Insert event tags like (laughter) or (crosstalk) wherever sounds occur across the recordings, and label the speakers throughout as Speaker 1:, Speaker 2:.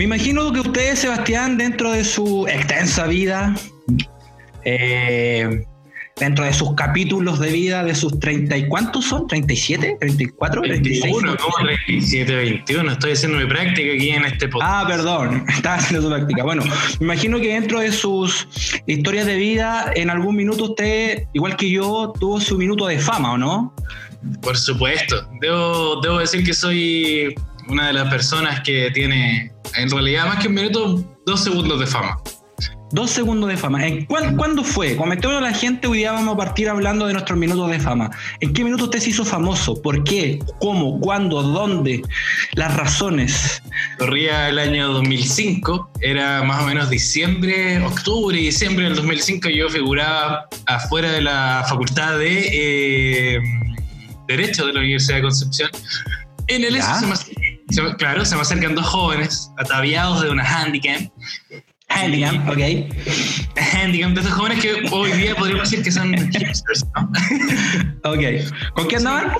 Speaker 1: Me imagino que usted, Sebastián, dentro de su extensa vida, eh, dentro de sus capítulos de vida, de sus 30 y cuántos son, 37, 34, 36.
Speaker 2: 21, ¿cómo 37, 21? Estoy haciendo mi práctica aquí en este podcast.
Speaker 1: Ah, perdón, (laughs) estaba haciendo su práctica. Bueno, me imagino que dentro de sus historias de vida, en algún minuto usted, igual que yo, tuvo su minuto de fama, ¿o no?
Speaker 2: Por supuesto. Debo, debo decir que soy una de las personas que tiene, en realidad, más que un minuto, dos segundos de fama.
Speaker 1: Dos segundos de fama. ¿En ¿Cuándo fue? Comentémoslo a la gente, hoy día vamos a partir hablando de nuestros minutos de fama. ¿En qué minuto usted se hizo famoso? ¿Por qué? ¿Cómo? ¿Cuándo? ¿Dónde? Las razones.
Speaker 2: Corría el año 2005, era más o menos diciembre, octubre y diciembre del 2005 yo figuraba afuera de la facultad de eh, Derecho de la Universidad de Concepción. En el se claro, se me acercan dos jóvenes ataviados de una handicap
Speaker 1: Handicap, ok.
Speaker 2: Handicap de esos jóvenes que hoy día podríamos decir que son hipsters, ¿no? (laughs)
Speaker 1: ok. ¿Con qué andaban?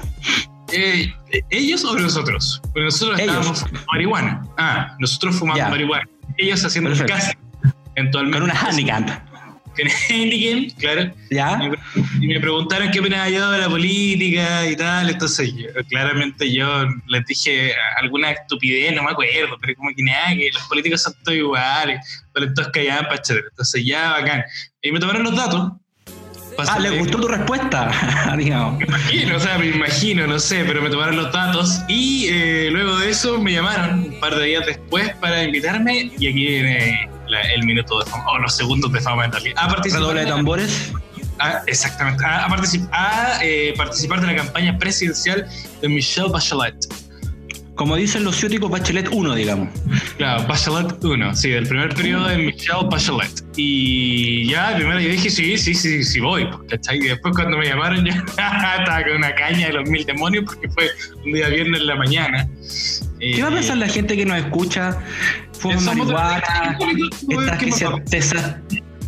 Speaker 2: Eh, ¿Ellos o nosotros? Porque nosotros estábamos fumando marihuana. Ah, nosotros fumando marihuana. Ellos haciendo casa.
Speaker 1: Con una handicap.
Speaker 2: Heineken, (laughs) claro.
Speaker 1: ¿Ya?
Speaker 2: Y me preguntaron qué opinaba yo de la política y tal. Entonces, claramente yo les dije alguna estupidez, no me acuerdo, pero como que nada, que los políticos son todos iguales, pero entonces callaban para Entonces, ya, bacán. Y me tomaron los datos.
Speaker 1: Ah, ¿le gustó tu respuesta? (laughs) Digamos.
Speaker 2: Me imagino, o sea, me imagino, no sé, pero me tomaron los datos y eh, luego de eso me llamaron un par de días después para invitarme y aquí viene el minuto de fama, o los segundos de fama en realidad.
Speaker 1: ¿A participar de tambores?
Speaker 2: exactamente, a, a, eh, participar de la campaña presidencial de Michelle Bachelet.
Speaker 1: Como dicen los ciúticos, Bachelet 1, digamos.
Speaker 2: Claro, Bachelet 1, sí, del primer periodo de Michelle Bachelet. Y ya, primero yo dije, sí, sí, sí, sí voy, ¿cachai? Y después cuando me llamaron (laughs) ya (laughs) estaba con una caña de los mil demonios porque fue un día viernes en la mañana.
Speaker 1: ¿Qué va a pensar la gente que nos escucha? Fuma marihuana,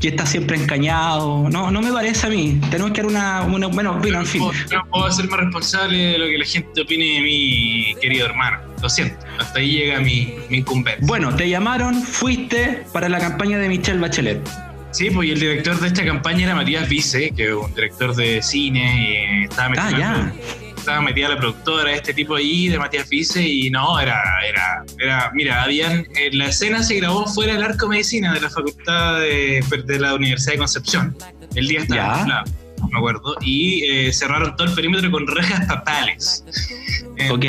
Speaker 1: que, está siempre encañado. No, no me parece a mí. Tenemos que dar una, una bueno, bueno, en fin.
Speaker 2: No puedo ser más responsable de lo que la gente opine de mi querido hermano. Lo siento, hasta ahí llega mi, mi incumbencia.
Speaker 1: Bueno, te llamaron, fuiste para la campaña de Michelle Bachelet.
Speaker 2: Sí, pues el director de esta campaña era Matías Vice, que es un director de cine y estaba
Speaker 1: metido ah, ya
Speaker 2: estaba metida la productora, este tipo ahí, de Matías Fice, y no, era, era, era, mira, habían, la escena se grabó fuera del arco medicina de la facultad de, de la Universidad de Concepción. El día estaba no me acuerdo, y eh, cerraron todo el perímetro con rejas papales. (laughs)
Speaker 1: ok.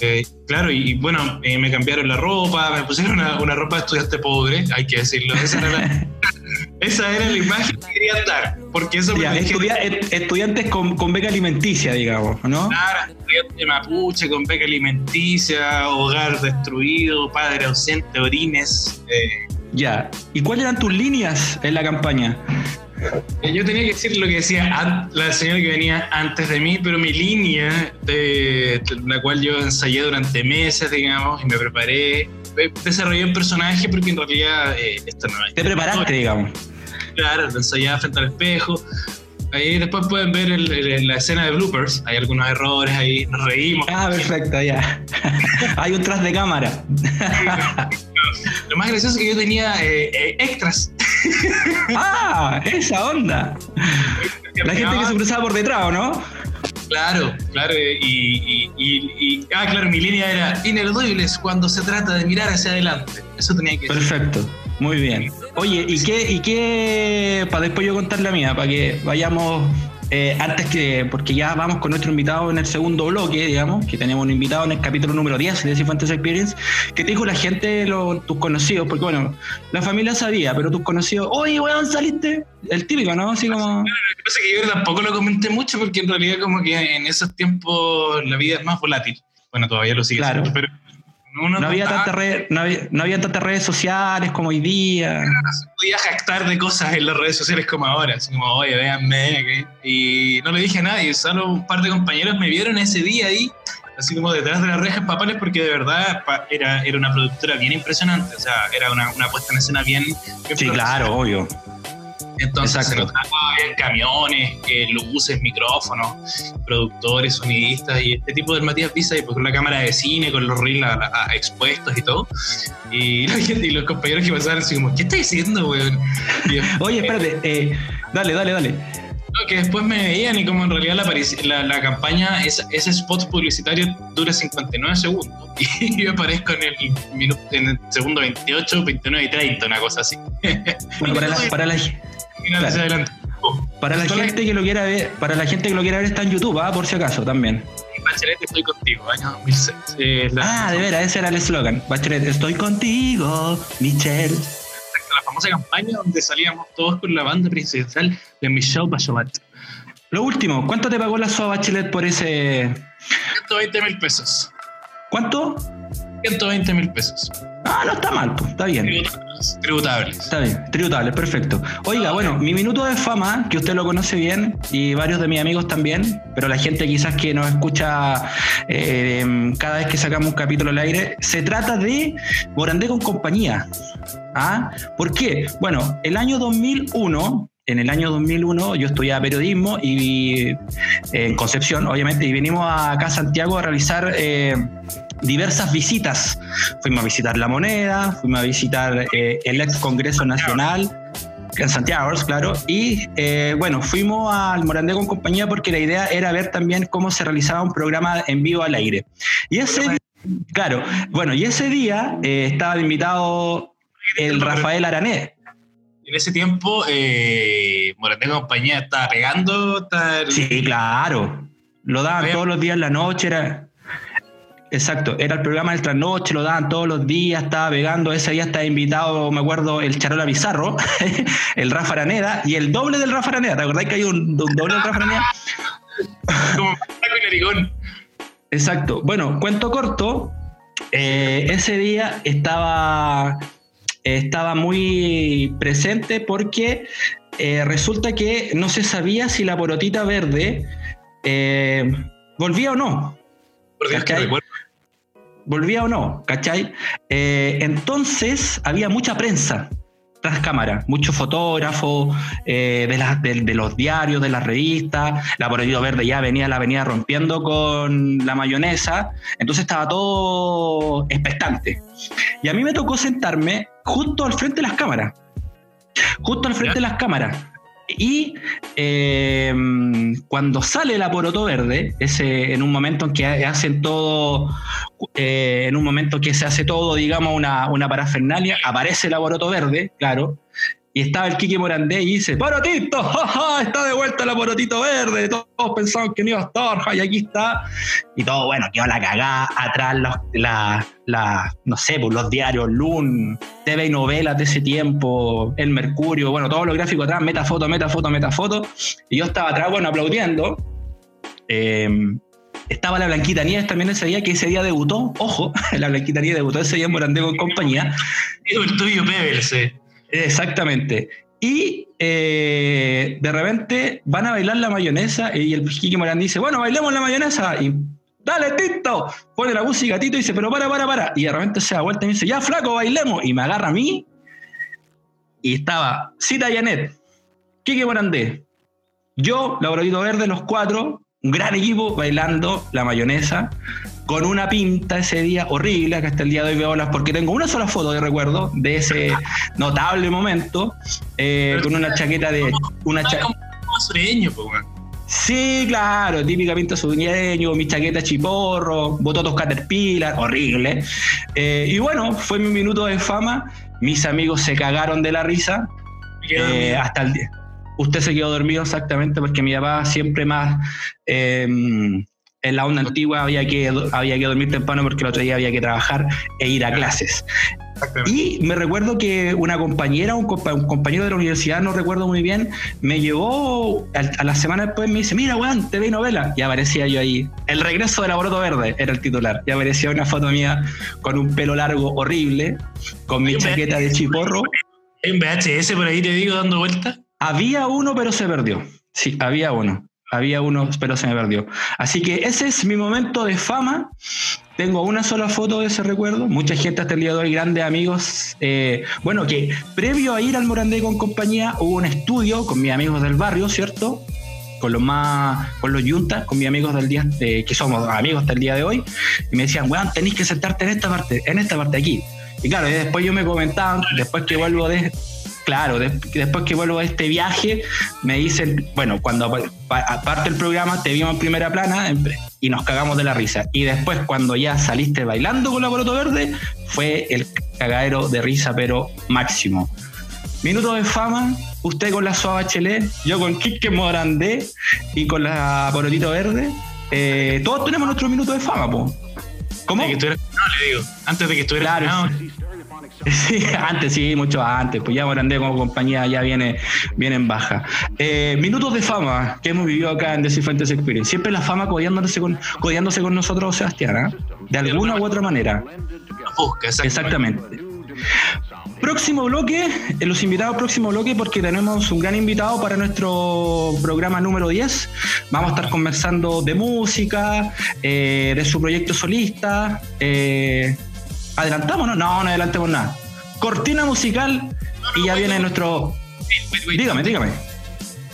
Speaker 2: Eh, claro, y, bueno, eh, me cambiaron la ropa, me pusieron una, una, ropa de estudiante pobre, hay que decirlo. Esa era la, (laughs) esa era la imagen quería dar, porque eso
Speaker 1: ya, Estudiantes con, con, beca alimenticia, digamos, ¿no?
Speaker 2: Claro, estudiante mapuche con beca alimenticia, hogar destruido, padre ausente, orines.
Speaker 1: Ya, ¿y cuáles eran tus líneas en la campaña?
Speaker 2: Eh, yo tenía que decir lo que decía la señora que venía antes de mí, pero mi línea, de, la cual yo ensayé durante meses, digamos, y me preparé, eh, desarrollé un personaje porque en realidad eh, esto no es.
Speaker 1: Te preparaste, digamos.
Speaker 2: Claro, ensayaba frente al espejo. Ahí después pueden ver la escena de bloopers. Hay algunos errores ahí, nos reímos.
Speaker 1: Ah, perfecto, ya. (laughs) Hay un tras de cámara. (laughs)
Speaker 2: Lo más gracioso es que yo tenía extras (laughs)
Speaker 1: ah, esa onda. La gente que se cruzaba por detrás, ¿no?
Speaker 2: Claro, claro, y, ah, claro, mi línea era ineludibles cuando se trata de mirar hacia adelante. Eso tenía que
Speaker 1: Perfecto, muy bien. Oye, ¿y qué, y qué, para después yo contar la mía, para que vayamos eh, antes que, porque ya vamos con nuestro invitado en el segundo bloque, digamos, que tenemos un invitado en el capítulo número 10 de Cifuentes Experience, que te dijo la gente, tus conocidos, porque bueno, la familia sabía, pero tus conocidos, oye, weón, saliste, el típico, ¿no? Así como...
Speaker 2: Claro, lo que pasa es que yo tampoco lo comenté mucho porque en realidad como que en esos tiempos la vida es más volátil. Bueno, todavía lo sigue
Speaker 1: claro. pero no, había tantas redes, no, había, tantas redes sociales como hoy día.
Speaker 2: No se podía jactar de cosas en las redes sociales como ahora, así como, oye, véanme. Y no le dije a nadie, solo un par de compañeros me vieron ese día ahí, así como detrás de las rejas papales, porque de verdad era, era una productora bien impresionante, o sea, era una, puesta en escena bien...
Speaker 1: sí, claro, obvio.
Speaker 2: Entonces se en camiones, eh, luces, micrófonos, productores, sonidistas y este tipo de Matías Pisa, y pues con la cámara de cine, con los reels expuestos y todo. Y, y, los compañeros que pasaban así como, ¿qué estás diciendo, weón? (laughs)
Speaker 1: Oye, espérate, eh, dale, dale, dale
Speaker 2: que después me veían y como en realidad la, la, campaña, ese, ese spot publicitario dura 59 segundos (laughs) y yo aparezco en el, minuto, en el segundo 28, 29 y 30, una cosa así.
Speaker 1: Bueno, para la, para la, para la gente que lo quiera ver, para la gente que lo quiera ver está en YouTube, ¿ah? por si acaso también.
Speaker 2: Bachelet, estoy contigo, año 2006.
Speaker 1: Eh, ah, de veras, ese era el eslogan. Bachelet, estoy contigo, Michelle
Speaker 2: famosa campaña donde salíamos todos con la banda presidencial de Michelle Bachelet.
Speaker 1: Lo último, ¿cuánto te pagó la SOA Bachelet por ese...?
Speaker 2: 120 mil pesos.
Speaker 1: ¿Cuánto?
Speaker 2: 120 mil pesos.
Speaker 1: Ah, no está mal, pues, está bien.
Speaker 2: Tributables.
Speaker 1: Está bien, tributables, perfecto. Oiga, bueno, mi minuto de fama, que usted lo conoce bien y varios de mis amigos también, pero la gente quizás que nos escucha eh, cada vez que sacamos un capítulo al aire, se trata de Morandé con compañía. ¿Ah? ¿Por qué? Bueno, el año 2001 en el año 2001 yo estudiaba periodismo y en Concepción, obviamente, y venimos acá a Santiago a realizar eh, diversas visitas. Fuimos a visitar La Moneda, fuimos a visitar eh, el ex Congreso Nacional en Santiago, claro, y eh, bueno, fuimos al Morandé con compañía porque la idea era ver también cómo se realizaba un programa en vivo al aire. Y ese claro, bueno, y ese día estaba invitado el Rafael Arané,
Speaker 2: en ese tiempo, eh, Morandé Compañía estaba pegando.
Speaker 1: Sí, claro. Lo daban todos los días en la noche. Era, exacto, era el programa de noche, lo daban todos los días, estaba pegando. Ese día estaba invitado, me acuerdo, el Charola Bizarro, (laughs) el Rafa Araneda y el doble del Rafa Araneda. ¿Te acordás que hay un, doble del Rafa Araneda? Como con Exacto. Bueno, cuento corto. Eh, ese día estaba estaba muy presente porque eh, resulta que no se sabía si la porotita verde eh, volvía o no. Volvía o no, ¿cachai? Eh, entonces había mucha prensa tras cámara, muchos fotógrafos de, de, los diarios, de las revistas, la porotita verde ya venía, la venía rompiendo con la mayonesa, entonces estaba todo expectante. Y a mí me tocó sentarme justo al frente de las cámaras. Justo al frente de las cámaras. Y eh, cuando sale la poroto verde, ese, en un momento en que hacen todo, eh, en un momento que se hace todo, digamos, una, una parafernalia, aparece la poroto verde, claro, y estaba el Kiki Morandé y dice, ¡Porotito! (laughs) Está de vuelta la Porotito Verde. Todos pensaban que no iba a estar, y aquí está. Y todo, bueno, quedó la cagada. Atrás, la, la, no sé, pues los diarios, Lun, TV y novelas de ese tiempo, El Mercurio, bueno, todos los gráficos atrás, metafoto, metafoto, metafoto. Y yo estaba atrás, bueno, aplaudiendo. Em, estaba la Blanquita Nieves también ese día, que ese día debutó, ojo, (laughs) la Blanquita Nieves debutó ese día en Morandé con compañía.
Speaker 2: El tuyo, Pebbles,
Speaker 1: Exactamente. Y eh, de repente van a bailar la mayonesa y el Kiki Morán dice, bueno, bailemos la mayonesa. Y dale, Tito. Pone la música, Tito, y dice, pero para, para, para. Y de repente se da vuelta y dice, ya, flaco, bailemos. Y me agarra a mí. Y estaba Cita Yanet, Kiki Morandé, yo, Laboradito Verde, los cuatro, un gran equipo bailando la mayonesa con una pinta ese día horrible, que hasta el día de hoy veo las, porque tengo una sola foto de recuerdo de ese notable momento, eh, con una chaqueta de... Una
Speaker 2: sureño,
Speaker 1: Sí, claro, típica pinta sureño, mi chaqueta chiporro, bototos caterpillar, horrible. Eh, y bueno, fue mi minuto de fama, mis amigos se cagaron de la risa, eh, hasta el día. Usted se quedó dormido exactamente porque mi papá siempre más en la onda antigua había que, había que dormir temprano porque el otro día había que trabajar e ir a clases. Y me recuerdo que una compañera, un, compañero de la universidad, no recuerdo muy bien, me llevó a, la semana después, me dice, mira, weón, te vi novela. Y aparecía yo ahí. El regreso del aborto verde era el titular. Y aparecía una foto mía con un pelo largo horrible, con mi chaqueta de chiporro.
Speaker 2: ¿En VHS por ahí te digo dando vuelta?
Speaker 1: Había uno, pero se perdió. Sí, había uno. Había uno, pero se me perdió. Así que ese es mi momento de fama. Tengo una sola foto de ese recuerdo. Mucha gente hasta el día de hoy, grandes amigos. Eh, bueno, que previo a ir al Morandé con compañía, hubo un estudio con mis amigos del barrio, ¿cierto? Con los más, con los yuntas, con mis amigos del día, que somos amigos hasta el día de hoy. Y me decían, weón, tenéis que sentarte en esta parte, en esta parte aquí. Y claro, después yo me comentaba, después que vuelvo de, claro, después que vuelvo de este viaje, me dicen, bueno, cuando aparte el programa te vimos en primera plana y nos cagamos de la risa. Y después cuando ya saliste bailando con la Poroto Verde, fue el cagadero de risa, pero máximo. Minuto de fama, usted con la Suave Bachelet, yo con Quique Morandé y con la Porotito Verde. Eh, todos tenemos nuestro minuto de fama, po.
Speaker 2: ¿Cómo? Antes de que estuviera, no, le digo. Antes de que estuviera claro, (laughs)
Speaker 1: Sí, antes, sí, mucho antes. Pues ya Morandé como compañía ya viene, viene en baja. Eh, minutos de fama que hemos vivido acá en Descifrantes Experience. Siempre la fama codiándose con, codiándose con nosotros, Sebastián, ¿eh? de alguna u otra manera. exactamente. Próximo bloque, eh, los invitados próximo bloque, porque tenemos un gran invitado para nuestro programa número 10. Vamos a estar conversando de música, de su proyecto solista, eh, ¿Adelantamos? No, no, adelantemos nada. Cortina musical y ya viene nuestro. dígame, dígame.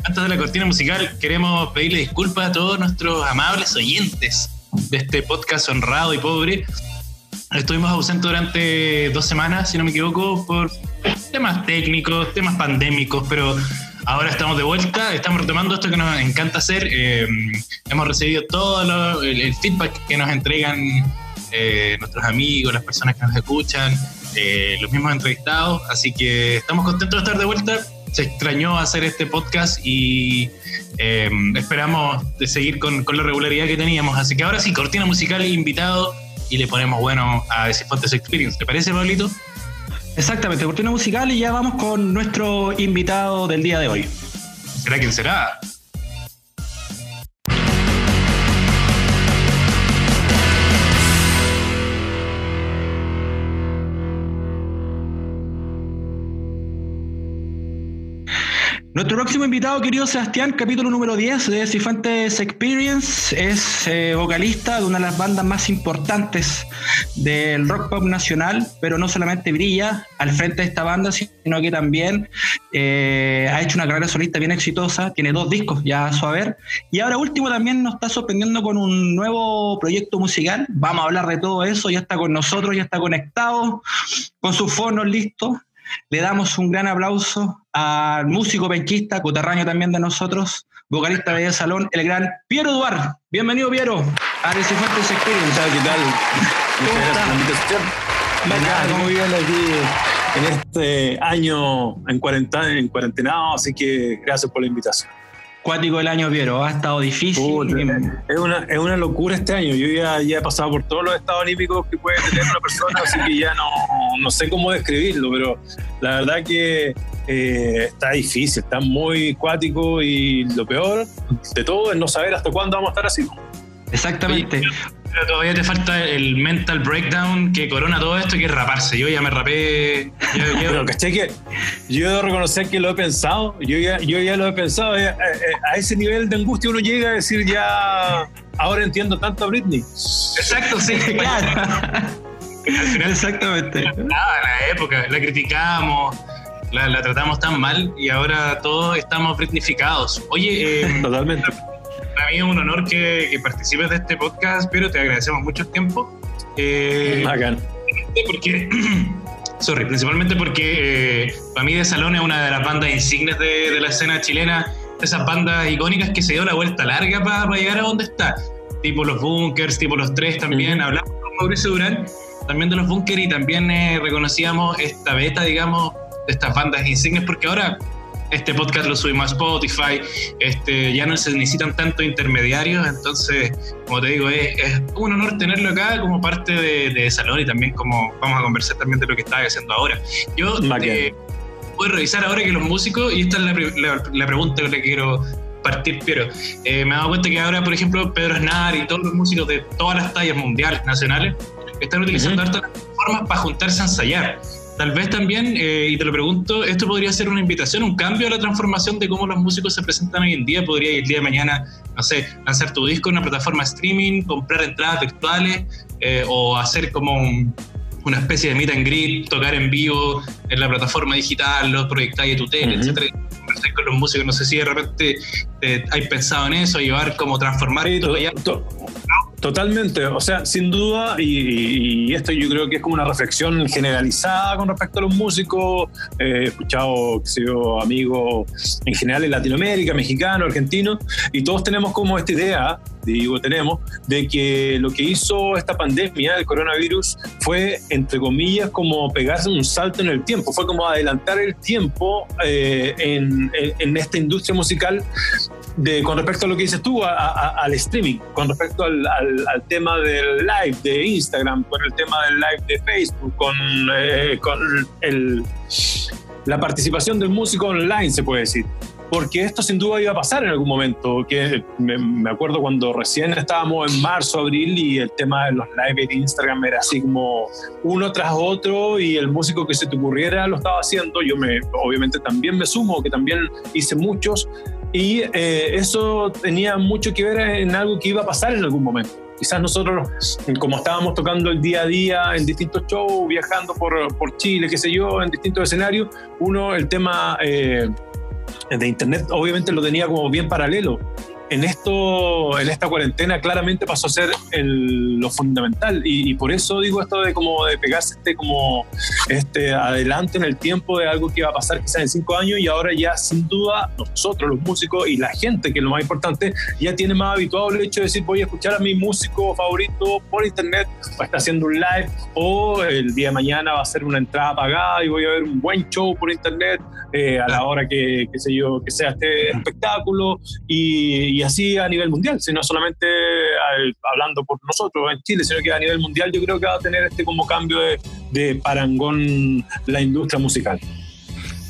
Speaker 2: Antes de la cortina musical, queremos pedirle disculpas a todos nuestros amables oyentes de este podcast honrado y pobre. Estuvimos ausentes durante dos semanas, si no me equivoco, por temas técnicos, temas pandémicos, pero ahora estamos de vuelta, estamos retomando esto que nos encanta hacer. Eh, hemos recibido todo el, feedback que nos entregan eh, nuestros amigos, las personas que nos escuchan, eh, los mismos entrevistados. Así que estamos contentos de estar de vuelta. Se extrañó hacer este podcast y eh, esperamos de seguir con, la regularidad que teníamos. Así que ahora sí, cortina musical invitado y le ponemos bueno a Decifontes Experience. ¿Te parece, Pablito?
Speaker 1: Exactamente, cortina musical y ya vamos con nuestro invitado del día de hoy.
Speaker 2: ¿Será quién será?
Speaker 1: Nuestro próximo invitado, querido Sebastián, capítulo número 10 de Cifantes Experience, es eh, vocalista de una de las bandas más importantes del rock pop nacional, pero no solamente brilla al frente de esta banda, sino que también eh, ha hecho una carrera solista bien exitosa, tiene dos discos ya a su haber, y ahora último también nos está sorprendiendo con un nuevo proyecto musical, vamos a hablar de todo eso, ya está con nosotros, ya está conectado, con sus fonos listos. Le damos un gran aplauso al músico penquista, coterráneo también de nosotros, vocalista de salón, el gran Piero Duar. Bienvenido, Piero, a Decifuentes Experience.
Speaker 3: ¿Qué tal? ¿Cómo Muy bien aquí en este año en cuarentena, en cuarentenado, así que gracias por la invitación
Speaker 1: cuático el año, Piero. Ha estado difícil.
Speaker 3: es, una, es una locura este año. Yo ya, ya he pasado por todos los estados olímpicos que puede tener una persona, así que ya no, no sé cómo describirlo, pero la verdad que eh, está difícil, está muy cuático y lo peor de todo es no saber hasta cuándo vamos a estar así.
Speaker 1: Exactamente.
Speaker 2: Pero todavía te falta el mental breakdown que corona todo esto, que es raparse. Yo ya me rapé.
Speaker 3: Yo, Pero caché que yo debo reconocer que lo he pensado. Yo ya, yo ya lo he pensado. Eh, eh, eh, a ese nivel de angustia uno llega a decir ya. Ahora entiendo tanto a Britney.
Speaker 2: Exacto, sí, (laughs) claro.
Speaker 1: Exactamente.
Speaker 2: la época, la criticamos, la, tratamos tan mal y ahora todos estamos britnificados. Oye,
Speaker 3: totalmente
Speaker 2: para mí es un honor que, participes de este podcast, pero te agradecemos mucho el tiempo.
Speaker 3: Eh,
Speaker 2: porque, (clears throat) sorry, principalmente porque eh, para mí De Salón es una de las bandas insignes de, la escena chilena, esas bandas icónicas que se dio la vuelta larga para llegar a donde está, tipo los Bunkers, tipo los Tres también, hablamos con Mauricio Durán también de los Bunkers y también eh, reconocíamos esta beta, digamos, de estas bandas insignes, porque ahora este podcast lo subimos a Spotify, este, ya no se necesitan tanto intermediarios, entonces, como te digo, es, un honor tenerlo acá como parte de, Salón y también como vamos a conversar también de lo que estás haciendo ahora. Yo eh, voy a revisar ahora que los músicos, y esta es la, pregunta que le quiero partir, pero eh, me he dado cuenta que ahora, por ejemplo, Pedro Aznar y todos los músicos de todas las tallas mundiales, nacionales, están utilizando uh formas para juntarse a ensayar. Tal vez también, eh, y te lo pregunto, esto podría ser una invitación, un cambio a la transformación de cómo los músicos se presentan hoy en día. Podría el día de mañana, no sé, lanzar tu disco en una plataforma streaming, comprar entradas virtuales eh, o hacer como una especie de meet and greet, tocar en vivo en la plataforma digital, los proyectáis de tu tele, etcétera con los músicos, no sé si de repente eh, hay pensado en eso, llevar como transformar todo ya.
Speaker 3: Totalmente, o sea, sin duda, y, esto yo creo que es como una reflexión generalizada con respecto a los músicos. Eh, he escuchado, que sé yo, amigos en general en Latinoamérica, mexicanos, argentinos, y todos tenemos como esta idea, digo tenemos, de que lo que hizo esta pandemia, el coronavirus, fue, entre comillas, como pegarse un salto en el tiempo, fue como adelantar el tiempo eh, en, en esta industria musical con respecto a lo que dices tú, al streaming, con respecto al, tema del live de Instagram, con el tema del live de Facebook, con, eh, con el, la participación del músico online, se puede decir. Porque esto sin duda iba a pasar en algún momento, que me, acuerdo cuando recién estábamos en marzo, abril y el tema de los live de Instagram era así como uno tras otro y el músico que se te ocurriera lo estaba haciendo. Yo me, obviamente también me sumo, que también hice muchos, y eh, eso tenía mucho que ver en algo que iba a pasar en algún momento. Quizás nosotros, como estábamos tocando el día a día en distintos shows, viajando por, por Chile, qué sé yo, en distintos escenarios, uno, el tema eh, de Internet obviamente lo tenía como bien paralelo en esto, en esta cuarentena claramente pasó a ser lo fundamental. Y, por eso digo esto de como de pegarse este como este adelante en el tiempo de algo que iba a pasar quizás en cinco años y ahora ya sin duda nosotros los músicos y la gente que es lo más importante ya tiene más habituado el hecho de decir voy a escuchar a mi músico favorito por internet va a estar haciendo un live o el día de mañana va a ser una entrada pagada y voy a ver un buen show por internet eh, a la hora que, sé yo que sea este espectáculo. Y así a nivel mundial, sino solamente hablando por nosotros en Chile, sino que a nivel mundial yo creo que va a tener este como cambio de, de parangón la industria musical.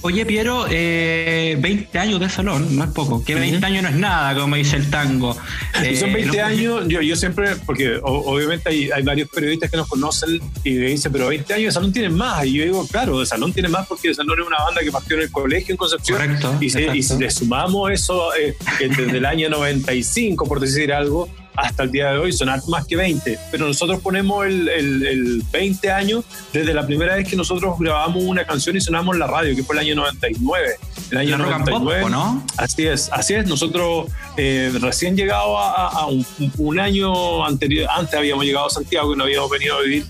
Speaker 1: Oye, Piero, eh, 20 años de salón, no es poco, que 20 años no es nada, como dice el tango.
Speaker 3: y son 20 eh, años, yo, yo siempre, porque obviamente hay, hay, varios periodistas que nos conocen y me dicen, pero 20 años de salón tienen más. Y yo digo, claro, de salón tiene más porque de salón es una banda que partió en el colegio en Concepción. Correcto. Y, y si le sumamos eso eh, desde el año 95, por decir algo, hasta el día de hoy son más que 20, pero nosotros ponemos el, el, 20 años desde la primera vez que nosotros grabamos una canción y sonamos en la radio, que fue el año 99. El año 99, ¿no? Así es, así es. Nosotros eh, recién llegado a, un, año anterior, antes habíamos llegado a Santiago y no habíamos venido a vivir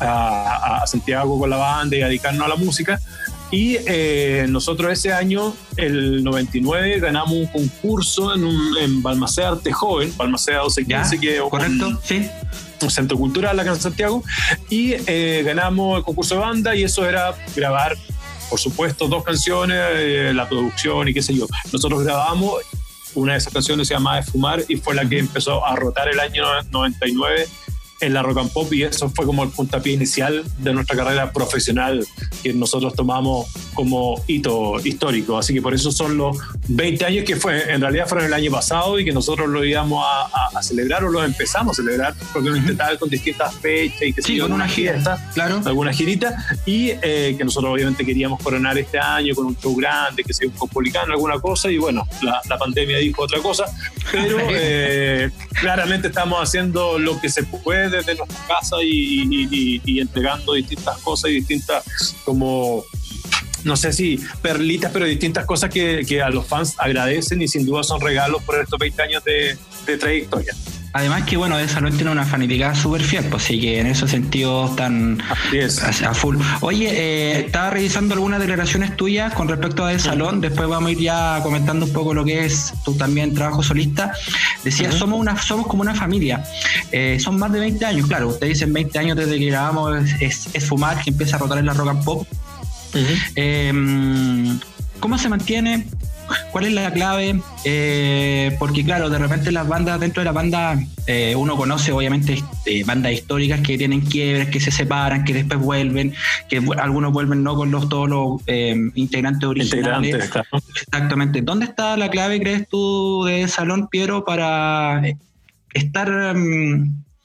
Speaker 3: a, a Santiago con la banda y a dedicarnos a la música. Y eh, nosotros ese año, el 99, ganamos un concurso en, un, en Balmaceda Arte Joven, Balmaceda 1215, que
Speaker 1: correcto, un, sí.
Speaker 3: un centro cultural acá en Santiago, y eh, ganamos el concurso de banda y eso era grabar, por supuesto, dos canciones, eh, la producción y qué sé yo. Nosotros grabamos, una de esas canciones se llama De Fumar y fue la que empezó a rotar el año 99 en la rock and pop y eso fue como el puntapié inicial de nuestra carrera profesional que nosotros tomamos como hito histórico. Así que por eso son los 20 años que fue, en realidad fueron el año pasado y que nosotros lo íbamos a, celebrar o lo empezamos a celebrar porque uh -huh. con distintas fechas y que
Speaker 1: sí, con una gira,
Speaker 3: claro. alguna girita y eh, que nosotros obviamente queríamos coronar este año con un show grande, que sea un copolicano, alguna cosa y bueno, la, la pandemia dijo otra cosa, pero (laughs) eh, claramente estamos haciendo lo que se puede desde nuestra casa y, entregando distintas cosas y distintas como no sé si perlitas, pero distintas cosas que, a los fans agradecen y sin duda son regalos por estos 20 años de trayectoria.
Speaker 1: Además que, bueno, de Salón tiene una fanaticada súper fiel, pues sí que en esos sentidos están a, full. Oye, eh, estaba revisando algunas declaraciones tuyas con respecto a De Salón, después vamos a ir ya comentando un poco lo que es tu también trabajo solista. Decía, somos una somos como una familia. Eh, son más de 20 años, claro, ustedes dicen 20 años desde que grabamos es, Fumar, que empieza a rotar en la rock and pop. Em, ¿Cómo se mantiene? ¿Cuál es la clave? Eh, porque claro, de repente las bandas, dentro de la banda, eh, uno conoce obviamente eh, bandas históricas que tienen quiebres, que se separan, que después vuelven, que algunos vuelven no con los todos los integrantes originales. Exactamente. ¿Dónde está la clave, crees tú, de Salón Piero para estar...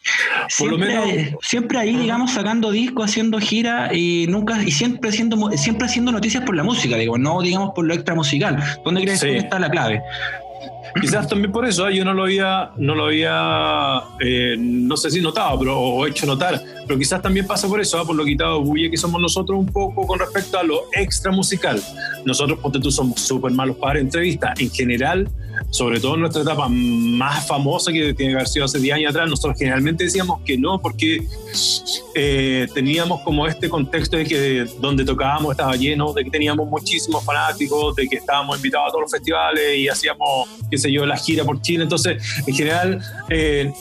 Speaker 1: Mm, Siempre, siempre ahí, digamos, sacando discos, haciendo gira y nunca y siempre haciendo siempre haciendo noticias por la música, digo, no digamos por lo extra musical. ¿Dónde crees que está la clave?
Speaker 3: Quizás (clears throat) también por eso, ¿eh? yo no lo había, no lo había, eh, no sé si notado, pero o hecho notar, pero quizás también pasa por eso, ¿eh? por lo quitado bulle que somos nosotros un poco con respecto a lo extra musical. Nosotros, porque tú somos súper malos para entrevistas. En general, sobre todo en nuestra etapa más famosa, que tiene que haber sido hace 10 años atrás, nosotros generalmente decíamos que no, porque eh, teníamos como este contexto de que donde tocábamos estaba lleno, de que teníamos muchísimos fanáticos, de que estábamos invitados a todos los festivales y hacíamos, qué sé yo, la gira por Chile. Entonces, en general, eh,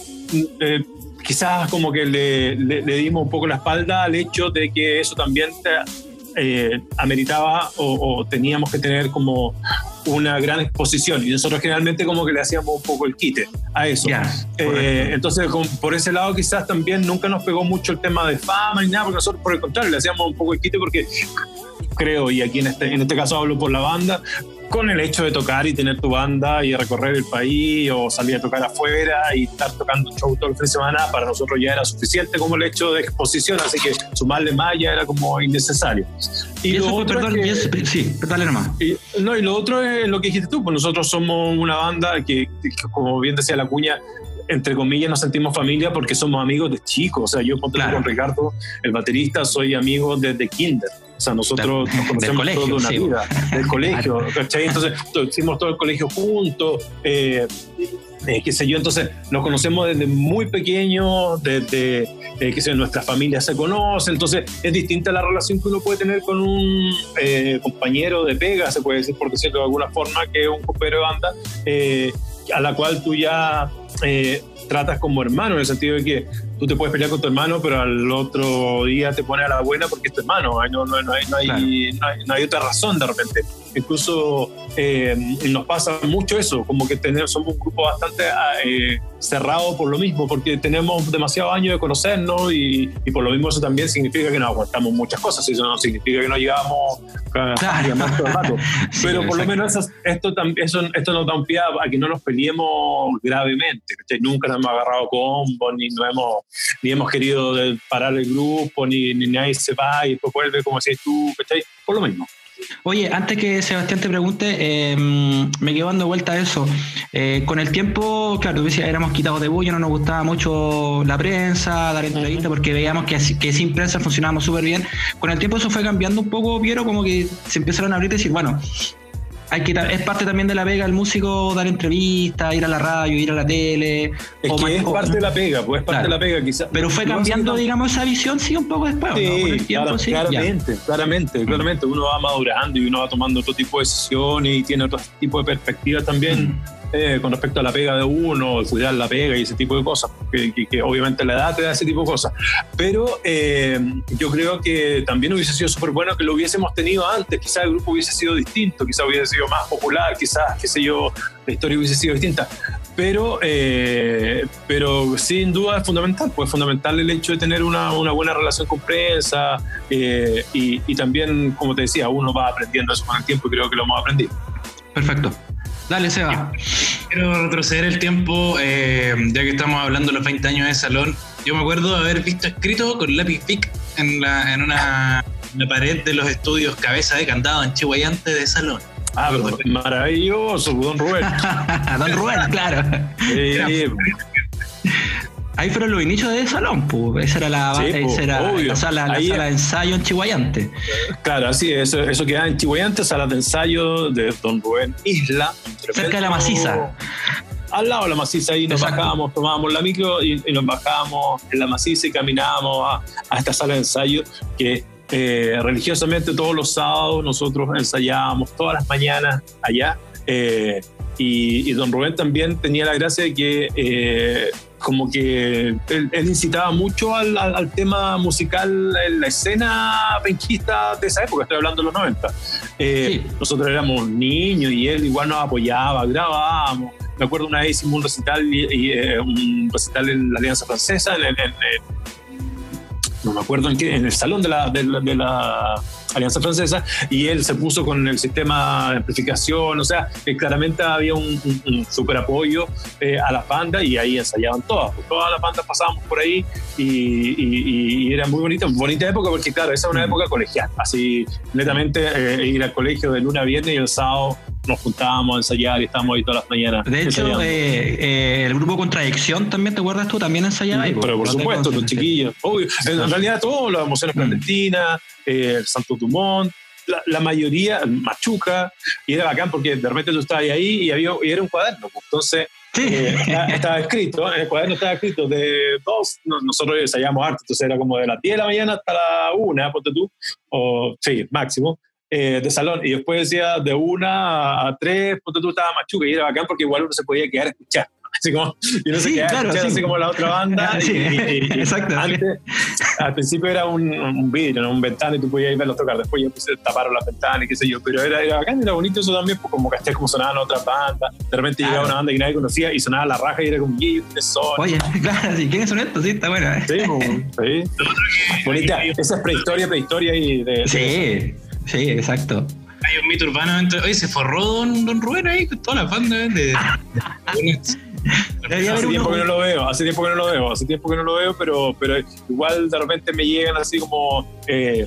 Speaker 3: eh, quizás como que le, dimos un poco la espalda al hecho de que eso también ameritaba o, o, teníamos que tener como una gran exposición y nosotros generalmente como que le hacíamos un poco el quite a eso. Eh, entonces, por ese lado quizás también nunca nos pegó mucho el tema de fama y nada, porque nosotros por el contrario le hacíamos un poco el quite porque creo, y aquí en este, en este caso hablo por la banda, con el hecho de tocar y tener tu banda y recorrer el país o salir a tocar afuera y estar tocando un show todo el fin de semana, para nosotros ya era suficiente como el hecho de exposición, así que sumarle más ya era como innecesario.
Speaker 1: Y, lo otro perdón, sí, dale nomás.
Speaker 3: Y, no, y lo otro es lo que dijiste tú, pues nosotros somos una banda que, como bien decía la cuña, entre comillas, nos sentimos familia porque somos amigos de chicos. O sea, yo con Ricardo, el baterista, soy amigo desde kinder. O sea, nosotros nos conocemos colegio, toda una vida, del (laughs) colegio, ¿cachai? Entonces, hicimos todo el colegio juntos, eh, eh, qué sé yo, entonces nos conocemos desde muy pequeños, desde, eh, qué sé yo, nuestra familia se conoce, entonces es distinta la relación que uno puede tener con un compañero de pega, se puede decir por decirlo de alguna forma, que es un compañero de banda, a la cual tú ya 诶。Tratas como hermano, en el sentido de que tú te puedes pelear con tu hermano, pero al otro día te pone a la buena porque es tu hermano. No, no, no, hay, no, hay, no, hay, otra razón de repente. Incluso eh, nos pasa mucho eso, como que tenemos, somos un grupo bastante eh, cerrado por lo mismo, porque tenemos demasiados años de conocernos y, y, por lo mismo eso también significa que nos aguantamos muchas cosas, eso no significa que no llegamos claro. todo el rato. (laughs) Pero por lo menos esto, eso, esto nos da un pie a que no nos peleemos gravemente, nunca nos hemos agarrado combo, ni nos hemos ni hemos querido parar el grupo, ni, ni nadie se va y después vuelve como si tú, ¿cachai? Por lo mismo.
Speaker 1: Oye, antes que Sebastián te pregunte, em, me quedo dando vuelta a eso. Eh, con el tiempo, claro, éramos quitados de bulla, no nos gustaba mucho la prensa, dar entrevistas, porque veíamos que, que sin prensa funcionábamos súper bien. Con el tiempo eso fue cambiando un poco, Piero, como que se empezaron a abrir y decir, bueno, hay que es parte también de la pega el músico dar entrevistas, ir a la radio, ir a la tele.
Speaker 3: Es que es parte de la pega, pues es parte de la pega quizás.
Speaker 1: Pero fue cambiando, digamos, esa visión sí un poco después.
Speaker 3: Sí, claramente, claramente, claramente. Uno va madurando y uno va tomando otro tipo de decisiones y tiene otro tipo de perspectivas también. Mm. Eh, con respecto a la pega de uno, cuidar la pega y ese tipo de cosas, que, obviamente la edad te da ese tipo de cosas. Pero eh, yo creo que también hubiese sido súper bueno que lo hubiésemos tenido antes, quizás el grupo hubiese sido distinto, quizás hubiese sido más popular, quizás, qué sé yo, la historia hubiese sido distinta. Pero, eh, pero sin duda es fundamental, pues es fundamental el hecho de tener una, una buena relación con prensa y, y también, como te decía, uno va aprendiendo eso con el tiempo y creo que lo hemos aprendido.
Speaker 1: Perfecto. Dale, Seba.
Speaker 2: Quiero retroceder el tiempo, eh, ya que estamos hablando de los 20 años de salón. Yo me acuerdo de haber visto escrito con lápiz pic en, la, en una, pared de los estudios Cabeza de Candado en Chihuayante de salón.
Speaker 3: Ah, pero maravilloso, don Rubén. (laughs)
Speaker 1: don Rubén, claro. Sí, Ahí fueron los inicios de salón, pues. Esa era la, la sala, de ensayo en Chihuayante.
Speaker 3: Claro, así, eso, eso queda en Chihuayante, sala de ensayo de Don Rubén Isla.
Speaker 1: Cerca de la maciza.
Speaker 3: Al lado de la maciza, ahí nos bajábamos, tomábamos la micro y, nos bajábamos en la maciza y caminábamos a, esta sala de ensayo que eh, religiosamente todos los sábados nosotros ensayábamos todas las mañanas allá. Eh, y, don Rubén también tenía la gracia de que eh, como que él, incitaba mucho al, tema musical en la escena penquista de esa época, estoy hablando de los 90. Eh, nosotros éramos niños y él igual nos apoyaba, grabábamos. Me acuerdo una vez hicimos un recital, y, eh, un recital en la Alianza Francesa, en, no me acuerdo en qué, en el salón de la, de la, de la Alianza Francesa, y él se puso con el sistema de amplificación, o sea, que claramente había un, un, un super apoyo eh, a las bandas y ahí ensayaban todas, pues todas las bandas pasábamos por ahí y, y- y era muy bonita, bonita época porque claro, esa es una época colegial, así netamente eh, ir al colegio de lunes a viernes y el sábado nos juntábamos a ensayar y estábamos ahí todas las mañanas.
Speaker 1: De hecho, eh, eh, el grupo Contradicción también, ¿te acuerdas tú? También ensayaba ahí.
Speaker 3: Pero por supuesto, los chiquillos. Obvio. En, realidad, todos, las emociones
Speaker 1: Mm.
Speaker 3: clandestinas, eh, el Santo Dumont, la, la mayoría, Machuca, y era bacán porque de repente tú estabas ahí y, había, y era un cuaderno. Entonces,
Speaker 1: Sí.
Speaker 3: eh, estaba- escrito, en el cuaderno estaba escrito de dos, no- nosotros ensayábamos arte, entonces era como de las 10 de la mañana hasta la 1, ponte tú, o sí, máximo. Eh, de salón y después decía de una a tres, ponte tú estaba Machuca y era bacán porque igual uno se podía quedar a escuchar así como y uno se
Speaker 1: Sí,
Speaker 3: quedaba
Speaker 1: claro,
Speaker 3: escuchando
Speaker 1: sí.
Speaker 3: así como la otra banda (laughs)
Speaker 1: Sí,
Speaker 3: y- y- y-
Speaker 1: exacto,
Speaker 3: antes, al principio era un, un vidrio, ¿no? un ventana y tú podías ir a verlos tocar. Después ya pues, taparon las ventanas y qué sé yo. Pero era, era bacán, era bonito eso también, pues, como caché como sonaban otras bandas. De repente
Speaker 1: Claro.
Speaker 3: llegaba una banda que nadie conocía y sonaba la raja y era como, ¿qué son?
Speaker 1: Oye, (laughs) claro, sí, ¿quiénes son estos? Sí, está buena.
Speaker 3: Sí, pues, sí. Bonita. Esa es prehistoria, prehistoria y de.
Speaker 1: Sí, sí, exacto.
Speaker 2: Hay un mito urbano dentro. Oye, se forró Don, don Rubén ahí con toda la banda ¿eh? de. (laughs)
Speaker 3: Hace tiempo que no lo veo, hace tiempo que no lo veo, hace tiempo que no lo veo, pero, pero igual de repente me llegan así como eh,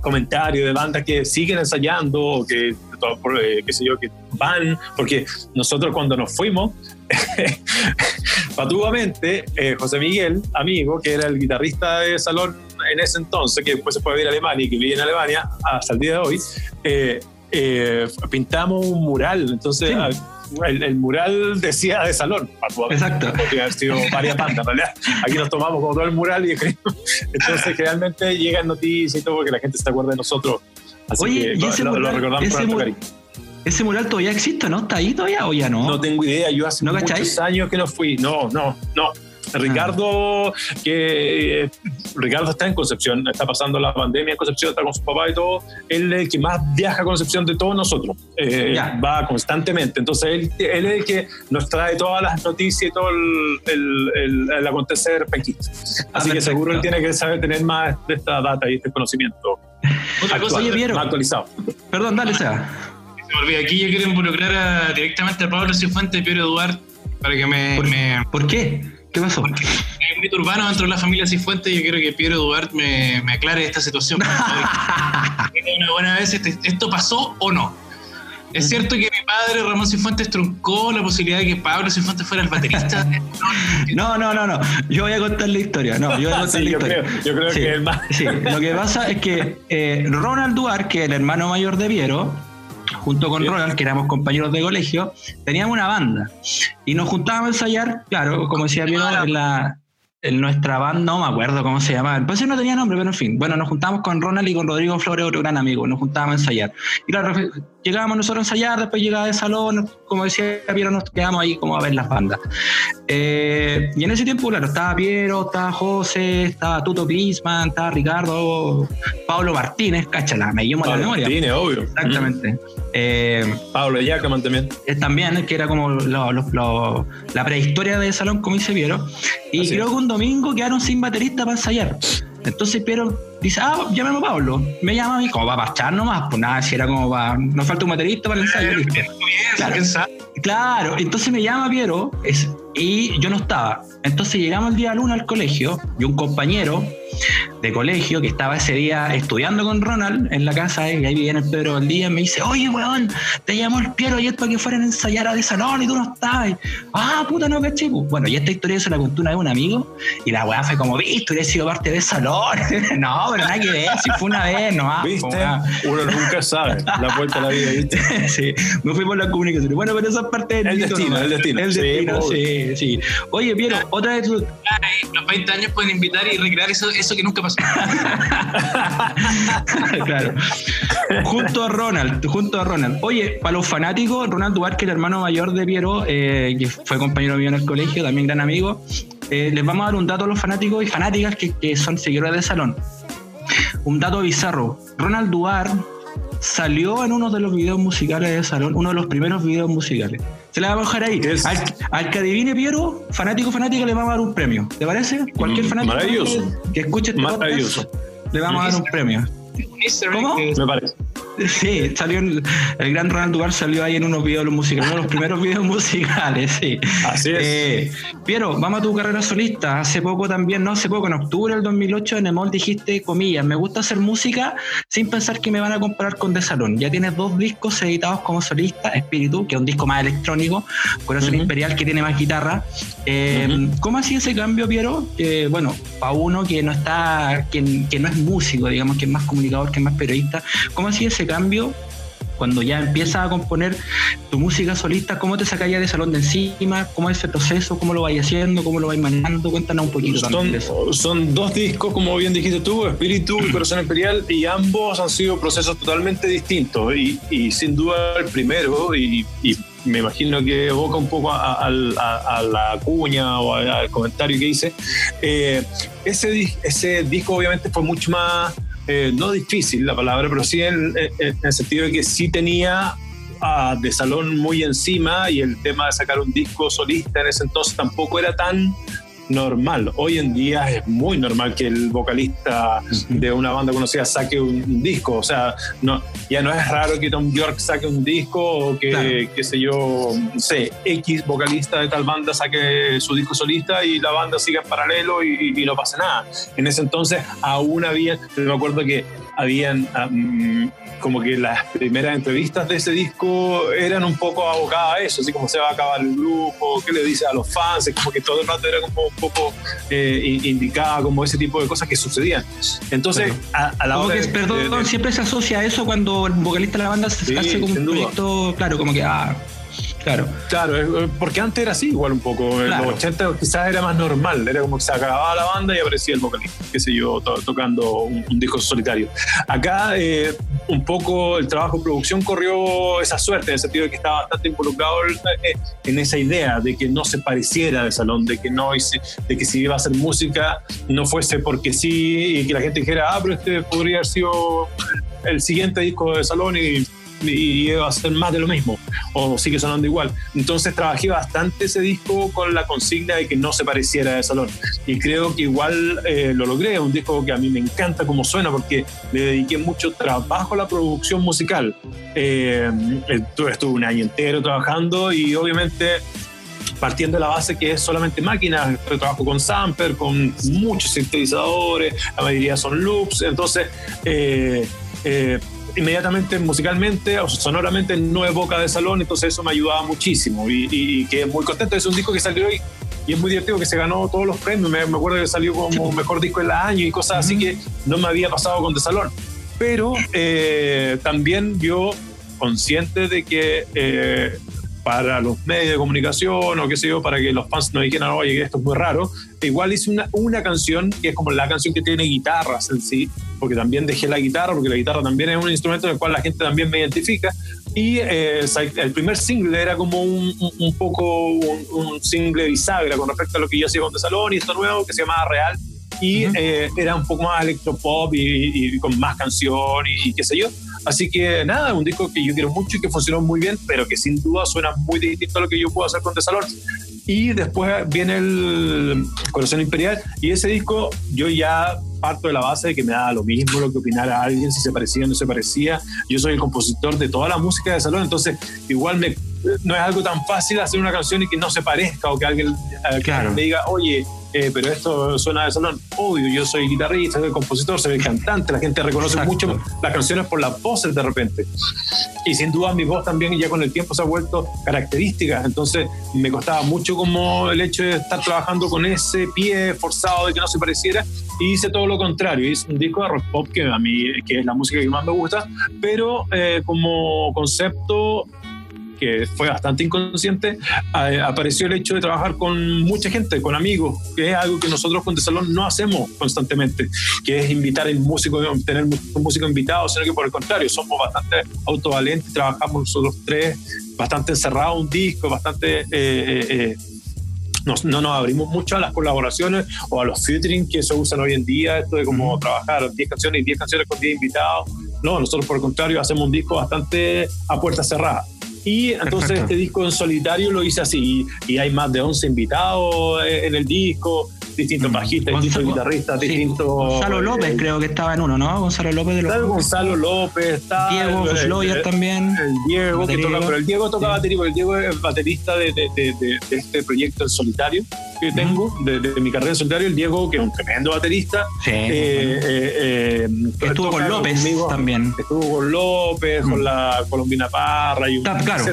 Speaker 3: comentarios de bandas que siguen ensayando, o que, eh, qué sé yo, que van, porque nosotros cuando nos fuimos, (laughs) patuamente, eh, José Miguel, amigo, que era el guitarrista de salón en ese entonces, que después se fue a vivir a Alemania y que vive en Alemania hasta el día de hoy, eh, eh, pintamos un mural, entonces...
Speaker 1: Sí.
Speaker 3: ah, el, el mural decía de salón,
Speaker 1: Exacto.
Speaker 3: podría haber sido varias bandas, realidad. Aquí nos tomamos como todo el mural y (laughs) entonces realmente llegan noticias y todo porque la gente se acuerda de nosotros. Así
Speaker 1: Oye,
Speaker 3: que
Speaker 1: ¿y
Speaker 3: lo,
Speaker 1: ese
Speaker 3: lo- lo
Speaker 1: mural-
Speaker 3: recordamos
Speaker 1: ese
Speaker 3: con cariño.
Speaker 1: ¿Ese mural todavía existe, no? ¿Está ahí todavía o ya no?
Speaker 3: No tengo idea, yo hace
Speaker 1: ¿No
Speaker 3: muchos
Speaker 1: cacháis?
Speaker 3: años que no fui. No, no, no. Ricardo, que eh, Ricardo está en Concepción, está pasando la pandemia en Concepción, está con su papá y todo. Él es el que más viaja a Concepción de todos nosotros. Eh,
Speaker 1: Ya.
Speaker 3: va constantemente. Entonces, él, él es el que nos trae todas las noticias y todo el, el, el- el acontecer penquista. Así
Speaker 1: Ah,
Speaker 3: que
Speaker 1: perfecto.
Speaker 3: seguro él tiene que saber tener más de esta data y este conocimiento
Speaker 2: Otra cosa,
Speaker 3: actual,
Speaker 1: Oye, Piero.
Speaker 3: más actualizado.
Speaker 1: Perdón, dale, Seba.
Speaker 2: se me olvida. Aquí yo quiero involucrar a- directamente a Pablo Cifuentes y Piero Duarte para que me.
Speaker 1: ¿Por,
Speaker 2: me
Speaker 1: ¿por qué? ¿Qué pasó?
Speaker 2: hay un mito urbano dentro de la familia Cifuentes y yo quiero que Piero Duarte me, me aclare esta situación. (laughs) una buena vez, este- ¿esto pasó o no? ¿Es cierto que mi padre, Ramón Cifuentes, truncó la posibilidad de que Pablo Cifuentes fuera el baterista? (laughs)
Speaker 1: No, no, no, no. Yo voy a contar la historia. No, yo voy a contar
Speaker 3: Sí,
Speaker 1: la
Speaker 3: yo
Speaker 1: historia.
Speaker 3: creo, yo creo
Speaker 1: Sí.
Speaker 3: que el más.
Speaker 1: Sí, lo que pasa es que eh, Ronald Duarte, que es el hermano mayor de Piero, junto con. Ronald, que éramos compañeros de colegio, teníamos una banda. Y nos juntábamos a ensayar, claro, como decía Piero, en, la, en nuestra banda, no me acuerdo cómo se llamaba. Pues no tenía nombre, pero en fin. Bueno, nos juntábamos con Ronald y con Rodrigo Flores, otro gran amigo. Nos juntábamos a ensayar. Y claro, llegábamos nosotros a ensayar, después llegaba de salón, como decía Piero, nos quedamos ahí como a ver las bandas. Eh, y en ese tiempo, claro, estaba Piero, estaba José, estaba Tuto Pisman, estaba Ricardo, Pablo Martínez, cáchala, me llamo la memoria.
Speaker 3: Martínez, obvio.
Speaker 1: Exactamente. Eh,
Speaker 3: Mm. Pablo Yacaman también.
Speaker 1: es también, que era como lo- lo- lo- la prehistoria de salón, como dice Piero. Y
Speaker 3: Así
Speaker 1: creo
Speaker 3: es.
Speaker 1: que un domingo quedaron sin baterista para ensayar. Entonces Piero dice, ah, llámame a Pablo. Me llama a mí, como para parchar nomás. Pues nada, si era como para. Nos falta un baterista para el ensayo, listo. Claro. Entonces me llama Piero es- y yo no estaba. Entonces llegamos el día lunes al colegio y un compañero de colegio que estaba ese día estudiando con Ronald en la casa, y ahí viene el Pedro Valdía, me dice, oye, weón, te llamó el Piero ayer para que fueran a ensayar a de salón y tú no estabas. Ah, puta, no caché. pues. Bueno, y esta historia se la contó una vez un amigo y la weá fue como, viste, hubiera sido parte de salón. (laughs) no, pero nada que ver, si fue una vez nomás. pues,
Speaker 3: ¿Viste?
Speaker 1: weón.
Speaker 3: Uno nunca sabe la vuelta a la vida, ¿viste? (laughs)
Speaker 1: sí, me fui por la comunicación. Bueno, pero esa es parte del
Speaker 3: El destino, el destino.
Speaker 1: El
Speaker 3: Sí,
Speaker 1: destino,
Speaker 3: pues.
Speaker 1: sí, sí. Oye, Piero, otra vez
Speaker 2: Los 20 años pueden invitar y recrear eso, eso que nunca pasó. (laughs)
Speaker 1: claro. junto a Ronald, junto a Ronald. Oye, para los fanáticos, Ronald Duarte, el hermano mayor de Piero, eh, que fue compañero mío en el colegio, también gran amigo, eh, les vamos a dar un dato a los fanáticos y fanáticas que, que son seguidores de salón. Un dato bizarro. Ronald Duarte salió en uno de los videos musicales de Salón, uno de los primeros videos musicales. Se le va a bajar ahí. Al, al, que adivine Piero, fanático fanática, le vamos a dar un premio. ¿Te parece? Cualquier mm, fanático que, escuche este
Speaker 3: Maravilloso.
Speaker 1: le vamos a dar un premio.
Speaker 3: ¿Cómo? Me parece.
Speaker 1: Sí, salió el, gran Ronald Duval salió ahí en unos videos musicales, uno de los primeros videos (laughs) musicales, sí.
Speaker 3: Así es.
Speaker 1: Eh, Piero, vamos a tu carrera solista. Hace poco también, no hace poco, en octubre del 2008 en Emol dijiste, comillas, me gusta hacer música sin pensar que me van a comparar con The Salón. Ya tienes dos discos editados como solista, Espíritu, que es un disco más electrónico, Corazón Imperial, que tiene más guitarra. Eh, ¿Cómo ha sido ese cambio, Piero? bueno, para uno que no está, que, que no es músico, digamos, que es más comunicador, que es más periodista, ¿cómo ha sido ese cambio cuando ya empiezas a componer tu música solista, ¿cómo te ya de salón de encima? ¿Cómo es ese proceso? ¿Cómo lo vais haciendo? ¿Cómo lo vais manejando? Cuéntanos un poquito
Speaker 3: son, Son dos discos, como bien dijiste tú, Espíritu y Corazón Imperial, y ambos han sido procesos totalmente distintos. Y, sin duda el primero, y, me imagino que evoca un poco a, la cuña o al comentario que hice, eh, ese, ese disco obviamente fue mucho más eh, no difícil la palabra, pero sí en, el sentido de que sí tenía a de salón muy encima y el tema de sacar un disco solista en ese entonces tampoco era tan normal. Hoy en día es muy normal que el vocalista de una banda conocida saque un, disco. O sea, no, ya no es raro que Tom York saque un disco o que, qué sé yo, sé, X vocalista de tal banda saque su disco solista y la banda siga en paralelo y, no pasa nada. En ese entonces aún había, me acuerdo que habían como que las primeras entrevistas de ese disco eran un poco abocadas a eso, así como se va a acabar el grupo, qué le dice a los fans, como que todo el rato era como un poco eh, indicada como ese tipo de cosas que sucedían. Entonces, a, la hora
Speaker 1: que, perdón, siempre se asocia a eso cuando el vocalista de la banda se hace como un proyecto, claro, como que, ah, Claro.
Speaker 3: Claro, eh, porque antes era así, igual un poco. En los 80 quizás era más normal, era como que se acababa la banda y aparecía el vocalista, qué sé yo, tocando un, disco solitario. Acá, eh, un poco el trabajo de producción corrió esa suerte, en el sentido de que estaba bastante involucrado eh, en esa idea de que no se pareciera de salón, de que, no, de que si iba a hacer música no fuese porque sí y que la gente dijera, ah, pero este podría haber sido el siguiente disco de salón y y iba a ser más de lo mismo, o sigue sonando igual. Entonces trabajé bastante ese disco con la consigna de que no se pareciera de salón. Y creo que igual eh, lo logré, un disco que a mí me encanta como suena, porque le dediqué mucho trabajo a la producción musical. Eh, estuve un año entero trabajando y obviamente partiendo de la base que es solamente máquinas, trabajo con sampler, con muchos sintetizadores, la mayoría son loops, entonces eh, eh inmediatamente musicalmente o sonoramente no evoca de salón, entonces eso me ayudaba muchísimo y, y, que muy contento. Es un disco que salió y, y es muy divertido, que se ganó todos los premios. Me, acuerdo que salió como mejor disco del año y cosas así que no me había pasado con de salón. Pero eh, también yo, consciente de que eh, para los medios de comunicación o qué sé yo, para que los fans no dijeran, oye, esto es muy raro. Igual hice una, una canción que es como la canción que tiene guitarras en sí, porque también dejé la guitarra, porque la guitarra también es un instrumento en el cual la gente también me identifica. Y eh, el primer single era como un, un, poco un, single bisagra con respecto a lo que yo hacía con The Salón y esto nuevo que se llamaba Real. Y eh, era un poco más electropop y, y, con más canción y qué sé yo. Así que nada, un disco que yo quiero mucho y que funcionó muy bien, pero que sin duda suena muy distinto a lo que yo puedo hacer con Salón. Y después viene el Corazón Imperial y ese disco yo ya parto de la base de que me da lo mismo lo que opinara alguien, si se parecía o no se parecía. Yo soy el compositor de toda la música de Salón, entonces igual me, no es algo tan fácil hacer una canción y que no se parezca o que alguien eh, me diga, oye, eh, pero esto suena de salón. Obvio, yo soy guitarrista, soy compositor, soy cantante, la gente reconoce mucho las canciones por las voces de repente. Y sin duda mi voz también ya con el tiempo se ha vuelto característica, entonces me costaba mucho como el hecho de estar trabajando con ese pie forzado de que no se pareciera y hice todo lo contrario, hice un disco de rock pop que a mí que es la música que más me gusta, pero eh, como concepto que fue bastante inconsciente, apareció el hecho de trabajar con mucha gente, con amigos, que es algo que nosotros con The Salón no hacemos constantemente, que es invitar a músico, tener un músico invitado, sino que por el contrario, somos bastante autovalentes, trabajamos nosotros tres, bastante encerrados un disco, bastante... Eh, eh, eh, no nos abrimos mucho a las colaboraciones o a los featuring que se usan hoy en día, esto de cómo trabajar 10 canciones y 10 canciones con 10 invitados No, nosotros por el contrario hacemos un disco bastante a puerta cerrada. Y entonces este disco en solitario lo hice así, y hay más de 11 invitados en el disco, distintos mm. bajistas, distintos guitarristas, distintos.
Speaker 1: Gonzalo López creo que estaba en uno, ¿no? Gonzalo López de
Speaker 3: los. Gonzalo López, está.
Speaker 1: Diego Floyer también.
Speaker 3: El Diego, que toca, pero el Diego toca batería, porque el Diego es baterista de, de, de, de, este proyecto en solitario que tengo, de, mi carrera en solitario. El Diego, que es un tremendo baterista.
Speaker 1: Sí. Eh, eh, eh, estuvo con López también.
Speaker 3: Estuvo con López, con la Colombina Parra y un,
Speaker 1: claro,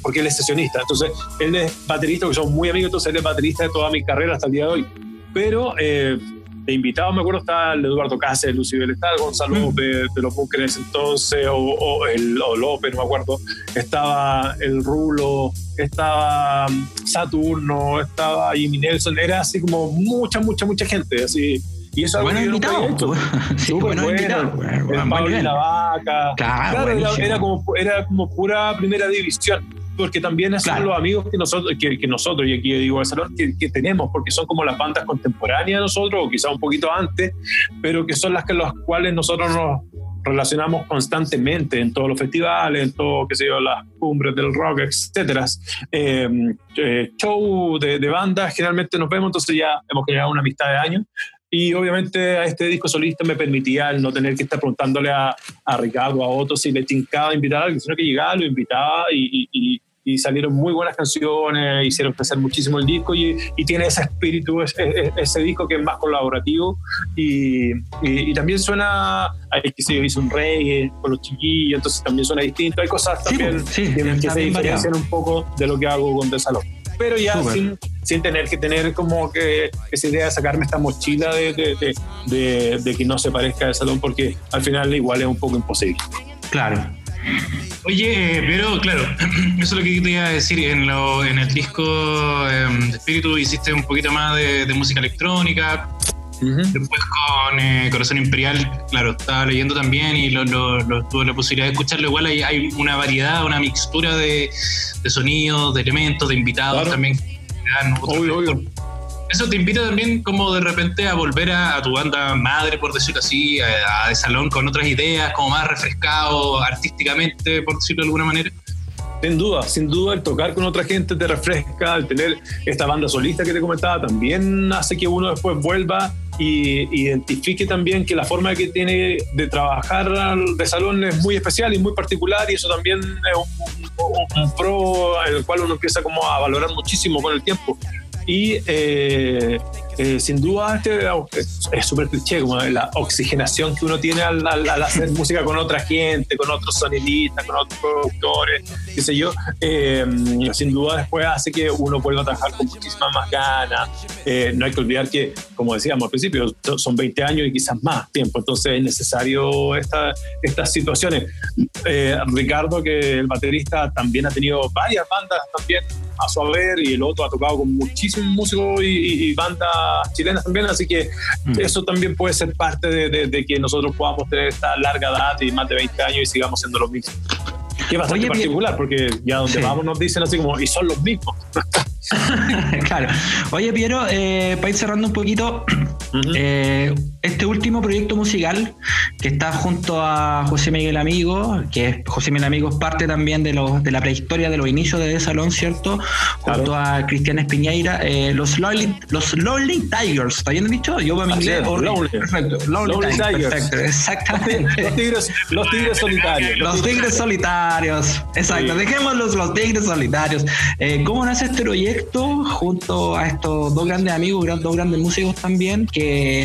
Speaker 3: porque él es sesionista. Entonces, él es baterista, que son muy amigos, entonces él es baterista de toda mi carrera hasta el día de hoy. Pero eh, de invitados, me acuerdo, está el Eduardo Cáceres, Lucibel, está el Gonzalo. López de los Bunkers entonces, o, el López, no me acuerdo. Estaba el Rulo, estaba Saturno, estaba Jimmy Nelson, era así como mucha, mucha, mucha gente, así.
Speaker 1: Y eso (laughs) bueno invitado.
Speaker 3: Sí, bueno, invitado. El Pablo y la Vaca.
Speaker 1: Claro,
Speaker 3: era, como, era como pura primera división porque también son los amigos que nosotros, que, nosotros y aquí digo el salón, que, tenemos, porque son como las bandas contemporáneas de nosotros, o quizá un poquito antes, pero que son las que las cuales nosotros nos relacionamos constantemente en todos los festivales, en todo, qué sé yo, las cumbres del rock, etcétera. Eh, eh, show de, de bandas, generalmente nos vemos, entonces ya hemos creado una amistad de años. Y obviamente a este disco solista me permitía el no tener que estar preguntándole a, a Ricardo, a Otto, si le tincaba invitar a alguien, sino que llegaba, lo invitaba y, y, y salieron muy buenas canciones, hicieron crecer muchísimo el disco y, y tiene ese espíritu, ese, ese, disco que es más colaborativo. Y, y también suena, hay que se hizo un reggae con los chiquillos, entonces también suena distinto, hay cosas también
Speaker 1: sí,
Speaker 3: que, que se diferencian un poco de lo que hago con The Salón pero ya sin, sin, tener que tener como que esa idea de sacarme esta mochila de, de, de, de, que no se parezca al salón, porque al final igual es un poco imposible.
Speaker 1: Claro.
Speaker 2: Oye, pero claro, (clears throat) eso es lo que te iba a decir. En, lo, en el disco em, de Espíritu hiciste un poquito más de, de música electrónica, Después con eh, Corazón Imperial, claro, estaba leyendo también y lo, tuve la posibilidad de escucharlo. Igual hay, hay una variedad, una mixtura de, sonidos, de elementos, de invitados también. Eso te invita también como de repente a volver a, tu banda madre, por decirlo así, a, de salón con otras ideas, como más refrescado artísticamente, por decirlo de alguna manera.
Speaker 3: Sin duda, sin duda el tocar con otra gente te refresca, el tener esta banda solista que te comentaba también hace que uno después vuelva y identifique también que la forma que tiene de trabajar de salón es muy especial y muy particular y eso también es un, un pro el cual uno empieza como a valorar muchísimo con el tiempo. Y eh, eh, sin duda este es súper cliché, como la oxigenación que uno tiene al, hacer (laughs) música con otra gente, con otros sonidistas, con otros productores, qué sé yo, eh, sin duda después hace que uno vuelva a trabajar con muchísimas más ganas. no hay que olvidar que, como decíamos al principio, son 20 años y quizás más tiempo, entonces es necesario esta, estas situaciones. Ricardo, que el baterista, también ha tenido varias bandas también a su haber y el otro ha tocado con muchísimos músicos y, bandas chilenas también, así que mm. eso también puede ser parte de, que nosotros podamos tener esta larga edad y más de 20 años y sigamos siendo los mismos. Que es bastante particular, porque ya donde vamos nos dicen así como, y son los mismos. (laughs)
Speaker 1: claro. Oye, Piero, eh, para ir cerrando un poquito, eh, este último proyecto musical que está junto a José Miguel Amigo, que José Miguel Amigo es parte también de, los, de la prehistoria de los inicios de Salón, ¿cierto? Junto a Cristian Espiñeira, eh, los, Lonely, los Lonely Tigers, ¿está bien dicho? Yo para mi inglés.
Speaker 3: Lonely.
Speaker 1: Perfecto. Lonely, Tigers. Perfecto, exactamente.
Speaker 3: los, tigres, los tigres solitarios.
Speaker 1: Los, tigres, solitarios. Exacto. Dejémoslos los tigres solitarios. Eh, ¿Cómo nace este proyecto junto a estos dos grandes amigos, dos grandes músicos también, que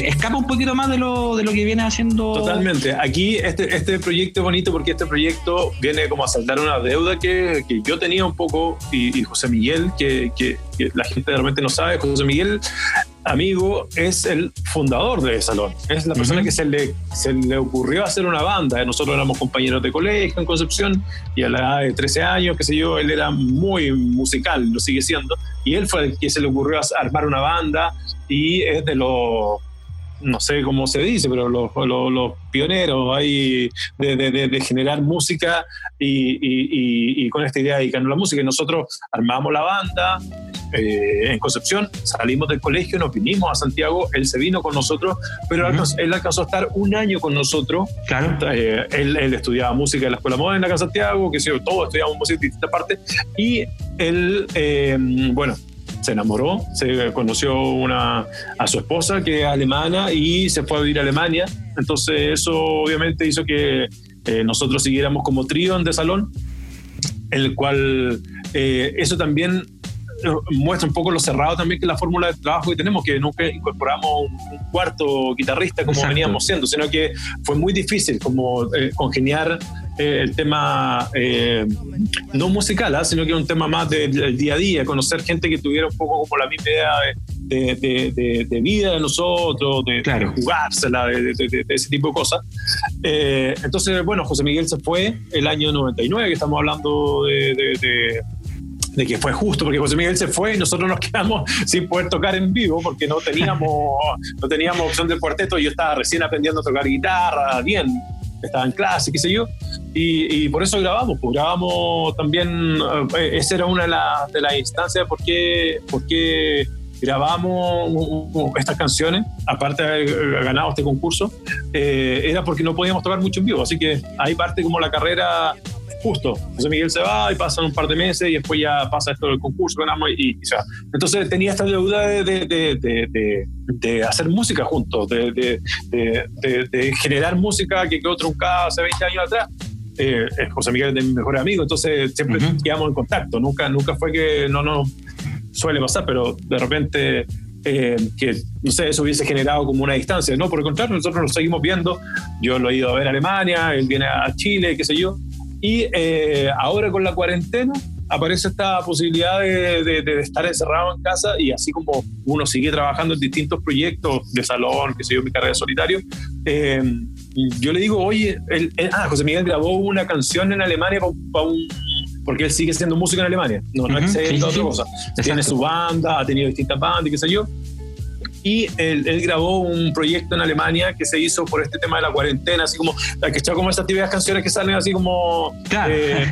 Speaker 1: escapa un poquito más de lo, de lo que viene haciendo?
Speaker 3: Totalmente. Aquí este, este proyecto es bonito porque este proyecto viene como a saltar una deuda que, que yo tenía un poco y, José Miguel, que, que, la gente realmente no sabe, José Miguel amigo es el fundador de Salón. Es la persona que se le, se le ocurrió hacer una banda. Nosotros éramos compañeros de colegio en Concepción y a la edad de 13 años, qué sé yo, él era muy musical, lo sigue siendo. Y él fue el que se le ocurrió armar una banda y es de los no sé cómo se dice, pero los, los, pioneros ahí de, de, generar música y, y, y, con esta idea de dedicarnos a la música. Y nosotros armamos la banda, eh, en Concepción, salimos del colegio, nos vinimos a Santiago, él se vino con nosotros, pero él alcanzó a estar un año con nosotros.
Speaker 1: Claro.
Speaker 3: Eh, él, estudiaba música en la Escuela Moderna acá en Santiago, que todos estudiamos música en distintas partes, y él, bueno, se enamoró, se conoció una, a su esposa que es alemana y se fue a vivir a Alemania. Entonces eso obviamente hizo que nosotros siguiéramos como trío de salón, el cual eso también muestra un poco lo cerrado también que la fórmula de trabajo que tenemos, que nunca incorporamos un, cuarto guitarrista como veníamos siendo, sino que fue muy difícil como eh, congeniar eh, el tema eh, no musical, ¿ah? sino que un tema más del, día a día, conocer gente que tuviera un poco como la misma idea de, vida de nosotros, de, jugársela, de, ese tipo de cosas. entonces, bueno, José Miguel se fue el año 99, que estamos hablando de de que fue justo, porque José Miguel se fue y nosotros nos quedamos (laughs) sin poder tocar en vivo porque no teníamos, (laughs) no teníamos opción del cuarteto. Yo estaba recién aprendiendo a tocar guitarra, bien, estaba en clase, qué sé yo, y, por eso grabamos, pues grabamos también, eh, esa era una de, las instancias de por qué, por grabamos estas canciones, aparte de haber ganado este concurso, eh, era porque no podíamos tocar mucho en vivo, así que ahí parte como la carrera justo. José Miguel se va y pasan un par de meses y después ya pasa esto del concurso, ganamos y, y sea. Entonces tenía esta deuda de, de, de, hacer música juntos, de, generar música que quedó truncada hace 20 años atrás. Eh, José Miguel es de mi mejor amigo, entonces siempre quedamos en contacto. Nunca, nunca fue que no nos suele pasar, pero de repente eh, que, no sé, eso hubiese generado como una distancia. No, por el contrario, nosotros nos seguimos viendo. Yo lo he ido a ver a Alemania, él viene a Chile, qué sé yo. Y eh, ahora con la cuarentena aparece esta posibilidad de, estar encerrado en casa y así como uno sigue trabajando en distintos proyectos de salón, que sé yo, mi carrera de solitario, eh, yo le digo, oye, ah, José Miguel grabó una canción en Alemania porque él sigue siendo músico en Alemania, no, no es otra cosa. Tiene su banda, ha tenido distintas bandas y qué sé yo, y él, grabó un proyecto en Alemania que se hizo por este tema de la cuarentena, así como, la que está como esas típicas canciones que salen así como... Eh,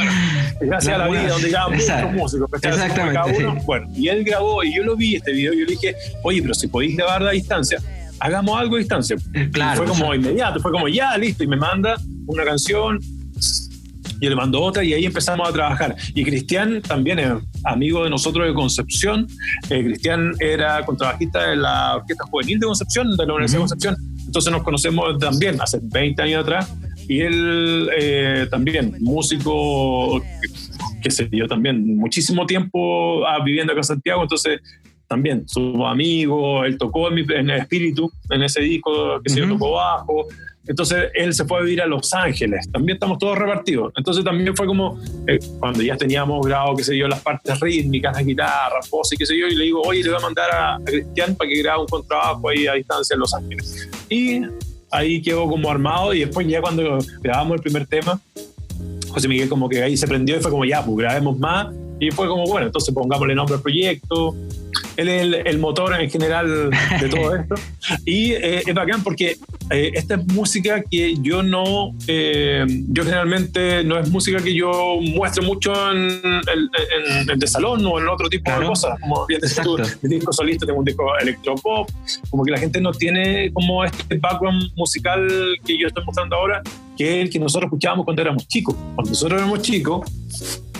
Speaker 3: (laughs) gracias a la vida, donde graban muchos músicos.
Speaker 1: Exactamente.
Speaker 3: Bueno, y él grabó, y yo lo vi este video, y yo le dije, oye, pero si podéis grabar a distancia, hagamos algo a distancia.
Speaker 1: Claro.
Speaker 3: fue como inmediato, fue como ya, listo, y me manda una canción, y le mandó otra y ahí empezamos a trabajar. Y Cristian también es amigo de nosotros de Concepción. Eh, Cristian era contrabajista de la Orquesta Juvenil de Concepción, de la Universidad de Concepción. Entonces nos conocemos también hace 20 años atrás. Y él eh, también, músico, que, se dio también muchísimo tiempo ah, viviendo acá en Santiago. Entonces también su amigo, él tocó en, en el espíritu, en ese disco que se yo tocó bajo, entonces él se fue a vivir a Los Ángeles. También estamos todos repartidos. Entonces también fue como eh, cuando ya teníamos grabado, qué sé yo, las partes rítmicas, la guitarra, voz y qué sé yo, y le digo, oye, le voy a mandar a, Cristian para que grabe un contrabajo ahí a distancia en Los Ángeles. Y ahí quedó como armado y después ya cuando grabamos el primer tema, José Miguel como que ahí se prendió y fue como, ya, pues grabemos más. Y fue como, bueno, entonces pongámosle nombre al proyecto, él es el, motor en general de todo (laughs) esto. Y eh, es bacán porque eh, esta es música que yo no, eh, yo generalmente no es música que yo muestre mucho en el de salón o en otro tipo de cosas. Como bien tú, mi disco solista tengo un disco electropop, como que la gente no tiene como este background musical que yo estoy mostrando ahora, que es el que nosotros escuchábamos cuando éramos chicos. Cuando nosotros éramos chicos,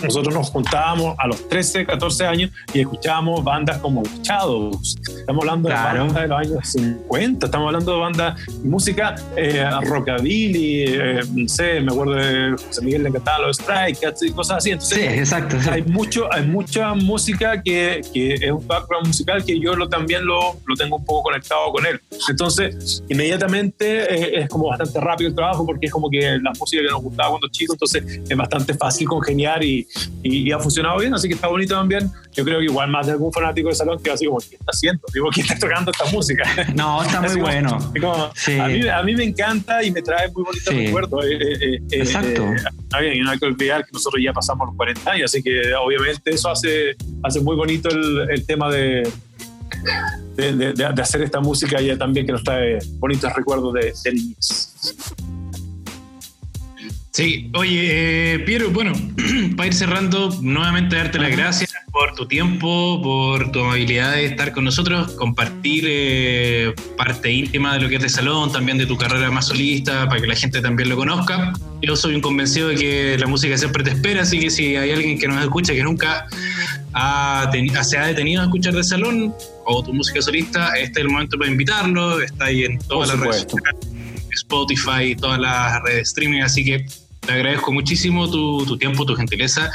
Speaker 3: nosotros nos juntábamos a los 13, 14 años y escuchábamos bandas como Shadows. Estamos hablando de bandas de los años 50, estamos hablando de bandas, música eh, rockabilly, eh, no sé, me acuerdo de José Miguel le encantaba los Strike y cosas así. Entonces,
Speaker 1: sí, exacto.
Speaker 3: Hay, mucho, hay mucha música que, que, es un background musical que yo lo, también lo, lo tengo un poco conectado con él. Entonces, inmediatamente eh, es como bastante rápido el trabajo porque es como que la música que nos gustaba cuando chicos, entonces es bastante fácil congeniar y, y, ha funcionado bien, así que está bonito también. Yo creo que igual más de algún fanático de salón que así como, ¿qué está haciendo? Digo, ¿quién está tocando esta música? (laughs)
Speaker 1: No, está muy bueno.
Speaker 3: a, mí, a, mí, me encanta y me trae muy bonitos recuerdos. Eh, eh, eh,
Speaker 1: Exacto.
Speaker 3: y no hay que olvidar que nosotros ya pasamos los 40 años, así que obviamente eso hace, hace muy bonito el, el tema de, de, de, hacer esta música ya también que nos trae bonitos recuerdos de, de.
Speaker 2: Sí, oye, eh, Piero, bueno, (clears throat) para ir cerrando, nuevamente darte las gracias por tu tiempo, por tu habilidad de estar con nosotros, compartir eh, parte íntima de lo que es de salón, también de tu carrera más solista, para que la gente también lo conozca. Yo soy un convencido de que la música siempre te espera, así que si hay alguien que nos escucha que nunca se ha detenido a escuchar de salón o tu música solista, este es el momento para invitarlo, está ahí en todas las redes Spotify, todas las redes de streaming, así que te agradezco muchísimo tu, tiempo, tu gentileza.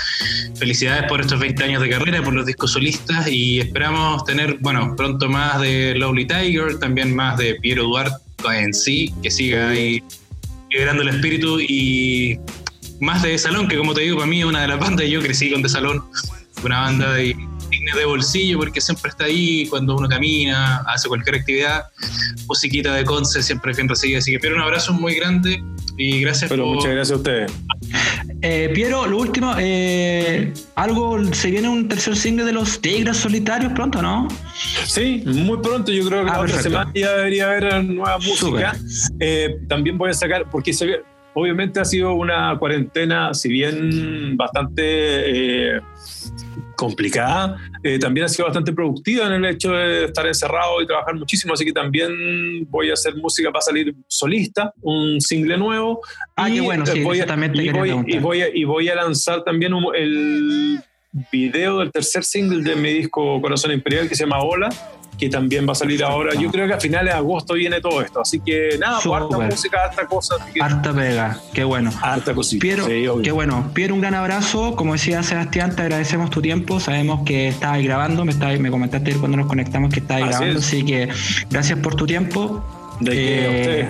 Speaker 2: Felicidades por estos 20 años de carrera, por los discos solistas y esperamos tener, bueno, pronto más de Lovely Tiger, también más de Piero Duarte en sí, que siga ahí liberando el espíritu y más de Salón, que como te digo, para mí es una de las bandas, yo crecí con De Salón, una banda de de bolsillo porque siempre está ahí cuando uno camina, hace cualquier actividad. Musiquita de Conce siempre es bien recibida. Así que, Piero, un abrazo muy grande y gracias
Speaker 3: Pero muchas gracias a ustedes.
Speaker 1: Eh, Piero, lo último, eh, algo, se viene un tercer single de los Tigres Solitarios pronto, ¿no?
Speaker 3: Sí, muy pronto. Yo creo que ah, la otra semana ya debería haber nueva música. Eh, también voy a sacar, porque se, obviamente ha sido una cuarentena, si bien bastante complicada, eh, también ha sido bastante productiva en el hecho de estar encerrado y trabajar muchísimo, así que también voy a hacer música para salir solista, un single nuevo.
Speaker 1: Ah, qué bueno, sí, voy a,
Speaker 3: y, voy, y, voy a, y voy a lanzar también el video del tercer single de mi disco Corazón Imperial que se llama Hola que también va a salir ahora. Yo creo que a finales de agosto viene todo esto. Así que nada, pues, harta música, harta cosa.
Speaker 1: Harta pega, qué bueno.
Speaker 3: Harta cosita.
Speaker 1: Piero, qué bueno. Piero, un gran abrazo. Como decía Sebastián, te agradecemos tu tiempo. Sabemos que estabas grabando, me, estabas, me comentaste cuando nos conectamos que estabas grabando. Así que gracias por tu tiempo.
Speaker 3: De que eh,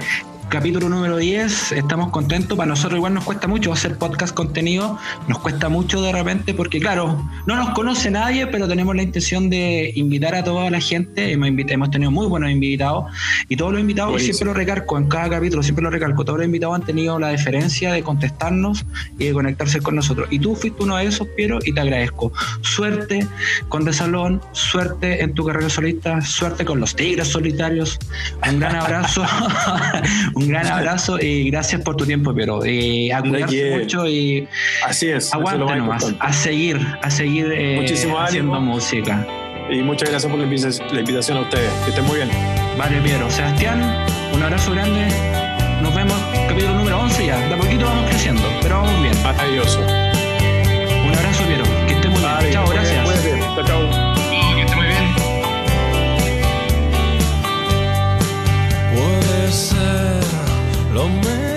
Speaker 1: capítulo número 10. Estamos contentos. Para nosotros igual nos cuesta mucho hacer podcast contenido. Nos cuesta mucho de repente porque, claro, no nos conoce nadie, pero tenemos la intención de invitar a toda la gente. Hemos, hemos tenido muy buenos invitados y todos los invitados, siempre lo recalco, en cada capítulo siempre lo recalco, todos los invitados han tenido la deferencia de contestarnos y de conectarse con nosotros. Y tú fuiste uno de esos, Piero, y te agradezco. Suerte con De Salón, suerte en tu carrera solista, suerte con los Tigres Solitarios. Un gran abrazo. (laughs) un gran (laughs) abrazo y gracias por tu tiempo, pero eh, a cuidarse mucho y
Speaker 3: así es,
Speaker 1: aguante nomás, a seguir, a seguir eh, haciendo música.
Speaker 3: Y muchas gracias por la invitación, a ustedes. Que estén muy bien.
Speaker 1: Vale, Piero. Sebastián, un abrazo grande. Nos vemos capítulo número 11 ya. De a poquito vamos creciendo, pero vamos bien.
Speaker 3: Maravilloso.
Speaker 1: Un abrazo, Piero. Que esté muy bien. Chao, gracias.
Speaker 3: Chao, chao.
Speaker 4: Lo mejor.